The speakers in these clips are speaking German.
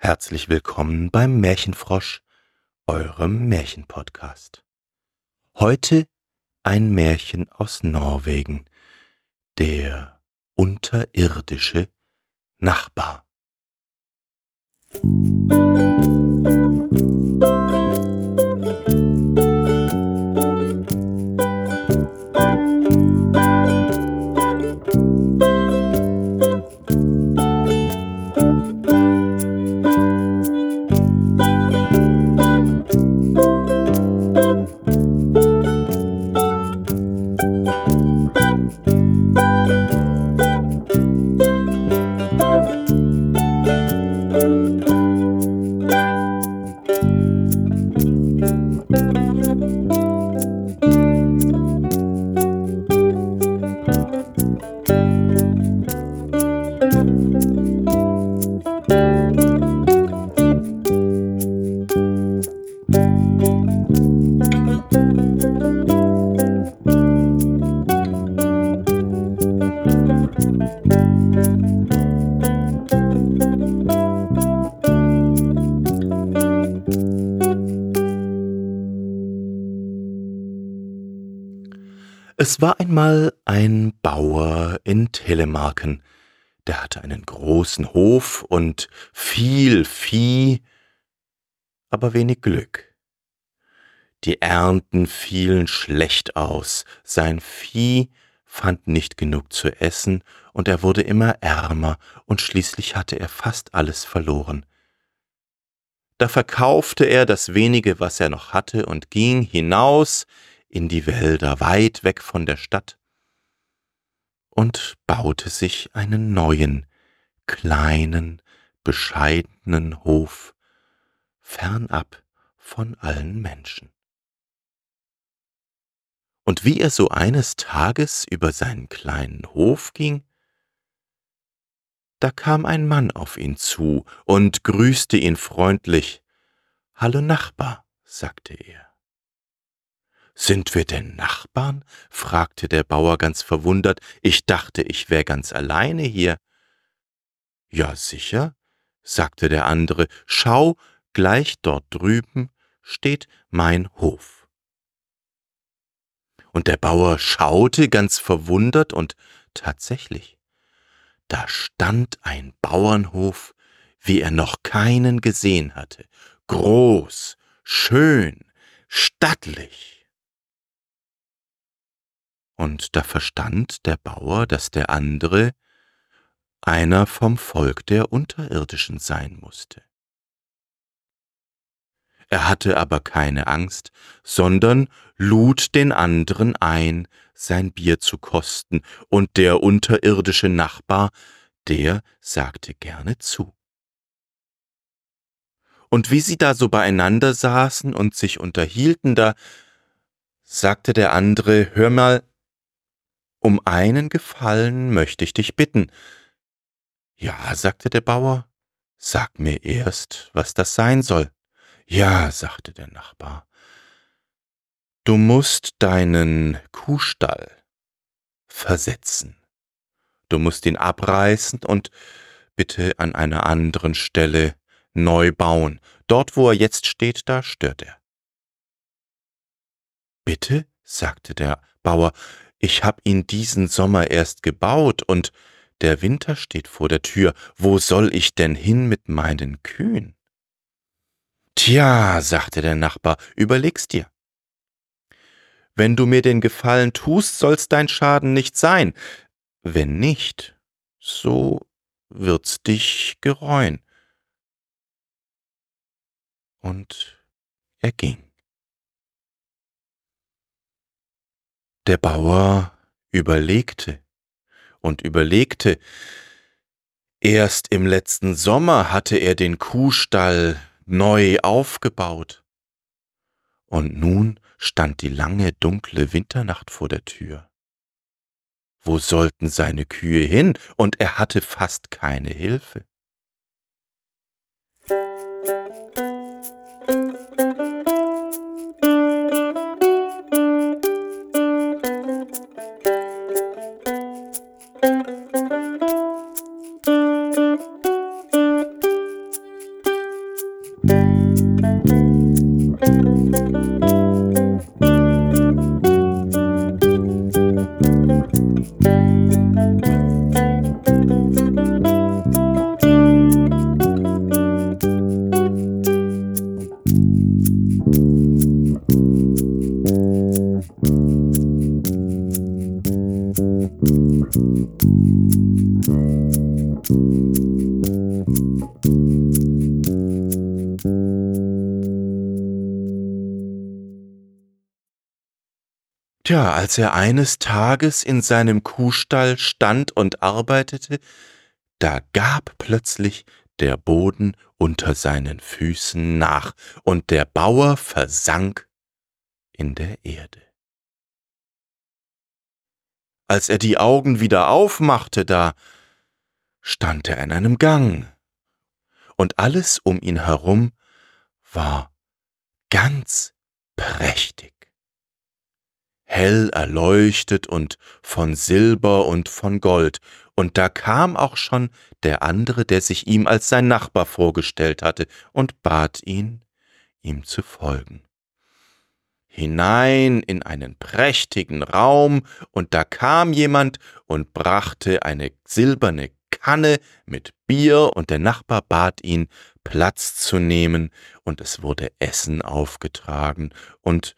Herzlich willkommen beim Märchenfrosch, eurem Märchenpodcast. Heute ein Märchen aus Norwegen, der unterirdische Nachbar. Es war einmal ein Bauer in Telemarken, der hatte einen großen Hof und viel Vieh, aber wenig Glück. Die Ernten fielen schlecht aus, sein Vieh fand nicht genug zu essen, und er wurde immer ärmer, und schließlich hatte er fast alles verloren. Da verkaufte er das wenige, was er noch hatte, und ging hinaus in die Wälder weit weg von der Stadt und baute sich einen neuen, kleinen, bescheidenen Hof fernab von allen Menschen. Und wie er so eines Tages über seinen kleinen Hof ging, da kam ein Mann auf ihn zu und grüßte ihn freundlich. Hallo Nachbar, sagte er. Sind wir denn Nachbarn? fragte der Bauer ganz verwundert. Ich dachte, ich wär ganz alleine hier. Ja, sicher, sagte der andere. Schau, gleich dort drüben steht mein Hof. Und der Bauer schaute ganz verwundert und tatsächlich, da stand ein Bauernhof, wie er noch keinen gesehen hatte, groß, schön, stattlich. Und da verstand der Bauer, dass der andere einer vom Volk der Unterirdischen sein musste. Er hatte aber keine Angst, sondern lud den anderen ein, sein Bier zu kosten, und der unterirdische Nachbar, der sagte gerne zu. Und wie sie da so beieinander saßen und sich unterhielten, da sagte der andere, hör mal, um einen Gefallen möchte ich dich bitten. Ja, sagte der Bauer, sag mir erst, was das sein soll. Ja, sagte der Nachbar, du musst deinen Kuhstall versetzen. Du musst ihn abreißen und bitte an einer anderen Stelle neu bauen. Dort, wo er jetzt steht, da stört er. Bitte, sagte der Bauer, ich hab ihn diesen Sommer erst gebaut und der Winter steht vor der Tür. Wo soll ich denn hin mit meinen Kühen? Tja, sagte der Nachbar, überleg's dir. Wenn du mir den Gefallen tust, soll's dein Schaden nicht sein. Wenn nicht, so wird's dich gereuen. Und er ging. Der Bauer überlegte und überlegte. Erst im letzten Sommer hatte er den Kuhstall neu aufgebaut. Und nun stand die lange dunkle Winternacht vor der Tür. Wo sollten seine Kühe hin? Und er hatte fast keine Hilfe. Tja, als er eines Tages in seinem Kuhstall stand und arbeitete, da gab plötzlich der Boden unter seinen Füßen nach, und der Bauer versank in der Erde. Als er die Augen wieder aufmachte, da stand er in einem Gang, und alles um ihn herum war ganz prächtig. Hell erleuchtet und von Silber und von Gold, und da kam auch schon der andere, der sich ihm als sein Nachbar vorgestellt hatte, und bat ihn, ihm zu folgen. Hinein in einen prächtigen Raum, und da kam jemand und brachte eine silberne Kanne mit Bier, und der Nachbar bat ihn, Platz zu nehmen, und es wurde Essen aufgetragen, und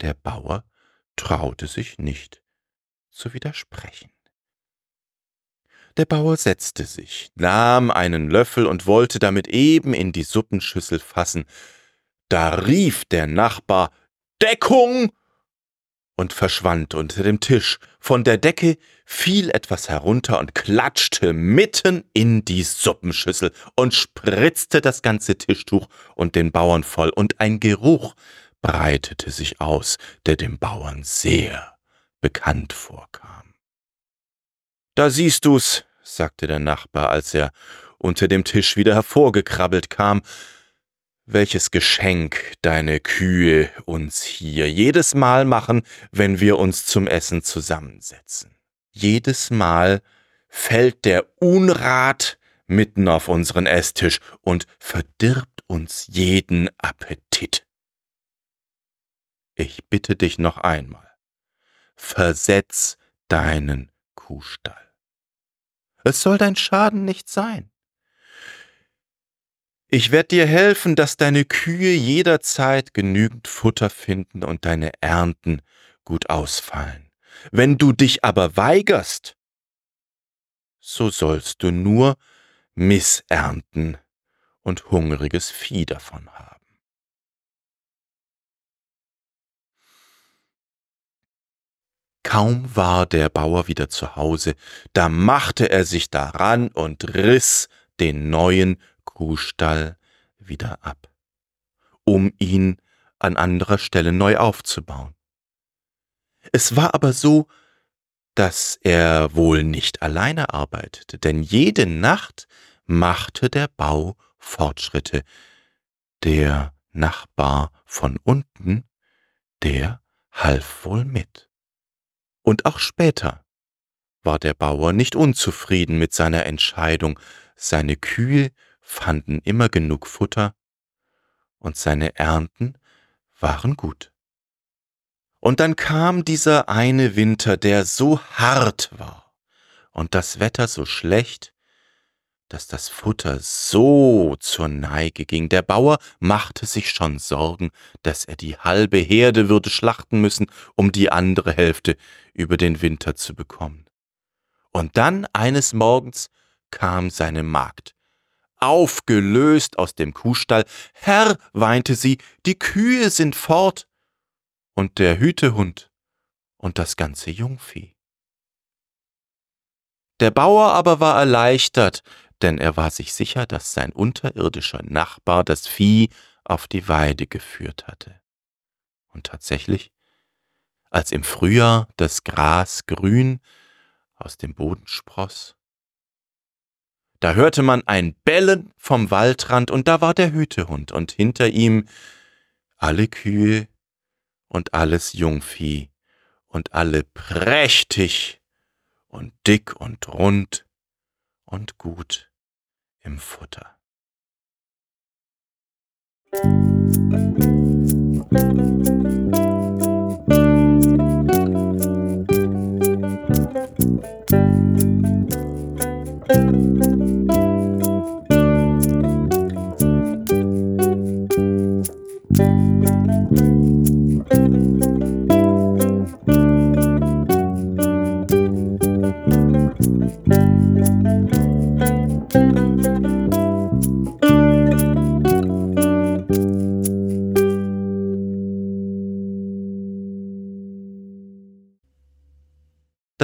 der Bauer traute sich nicht zu widersprechen. Der Bauer setzte sich, nahm einen Löffel und wollte damit eben in die Suppenschüssel fassen. Da rief der Nachbar Deckung und verschwand unter dem Tisch. Von der Decke fiel etwas herunter und klatschte mitten in die Suppenschüssel und spritzte das ganze Tischtuch und den Bauern voll, und ein Geruch breitete sich aus, der dem Bauern sehr bekannt vorkam. Da siehst du's, sagte der Nachbar, als er unter dem Tisch wieder hervorgekrabbelt kam, welches Geschenk deine Kühe uns hier jedes Mal machen, wenn wir uns zum Essen zusammensetzen. Jedes Mal fällt der Unrat mitten auf unseren Esstisch und verdirbt uns jeden Appetit. Ich bitte dich noch einmal, versetz deinen Kuhstall. Es soll dein Schaden nicht sein. Ich werde dir helfen, dass deine Kühe jederzeit genügend Futter finden und deine Ernten gut ausfallen. Wenn du dich aber weigerst, so sollst du nur Missernten und hungriges Vieh davon haben. Kaum war der Bauer wieder zu Hause, da machte er sich daran und riss den neuen Kuhstall wieder ab, um ihn an anderer Stelle neu aufzubauen. Es war aber so, dass er wohl nicht alleine arbeitete, denn jede Nacht machte der Bau Fortschritte. Der Nachbar von unten, der half wohl mit. Und auch später war der Bauer nicht unzufrieden mit seiner Entscheidung, seine Kühe fanden immer genug Futter und seine Ernten waren gut. Und dann kam dieser eine Winter, der so hart war und das Wetter so schlecht, dass das Futter so zur Neige ging. Der Bauer machte sich schon Sorgen, dass er die halbe Herde würde schlachten müssen, um die andere Hälfte über den Winter zu bekommen. Und dann eines Morgens kam seine Magd, aufgelöst aus dem Kuhstall. Herr, weinte sie, die Kühe sind fort und der Hütehund und das ganze Jungvieh. Der Bauer aber war erleichtert, denn er war sich sicher, dass sein unterirdischer Nachbar das Vieh auf die Weide geführt hatte. Und tatsächlich, als im Frühjahr das Gras grün aus dem Boden spross, da hörte man ein Bellen vom Waldrand, und da war der Hütehund, und hinter ihm alle Kühe und alles Jungvieh, und alle prächtig und dick und rund und gut im Futter.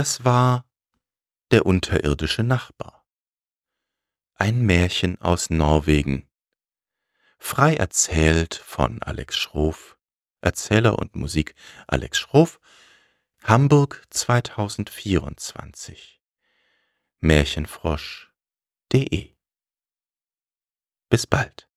Das war der unterirdische Nachbar. Ein Märchen aus Norwegen. Frei erzählt von Alex Schroff, Erzähler und Musik Alex Schroff, Hamburg 2024. Märchenfrosch.de Bis bald.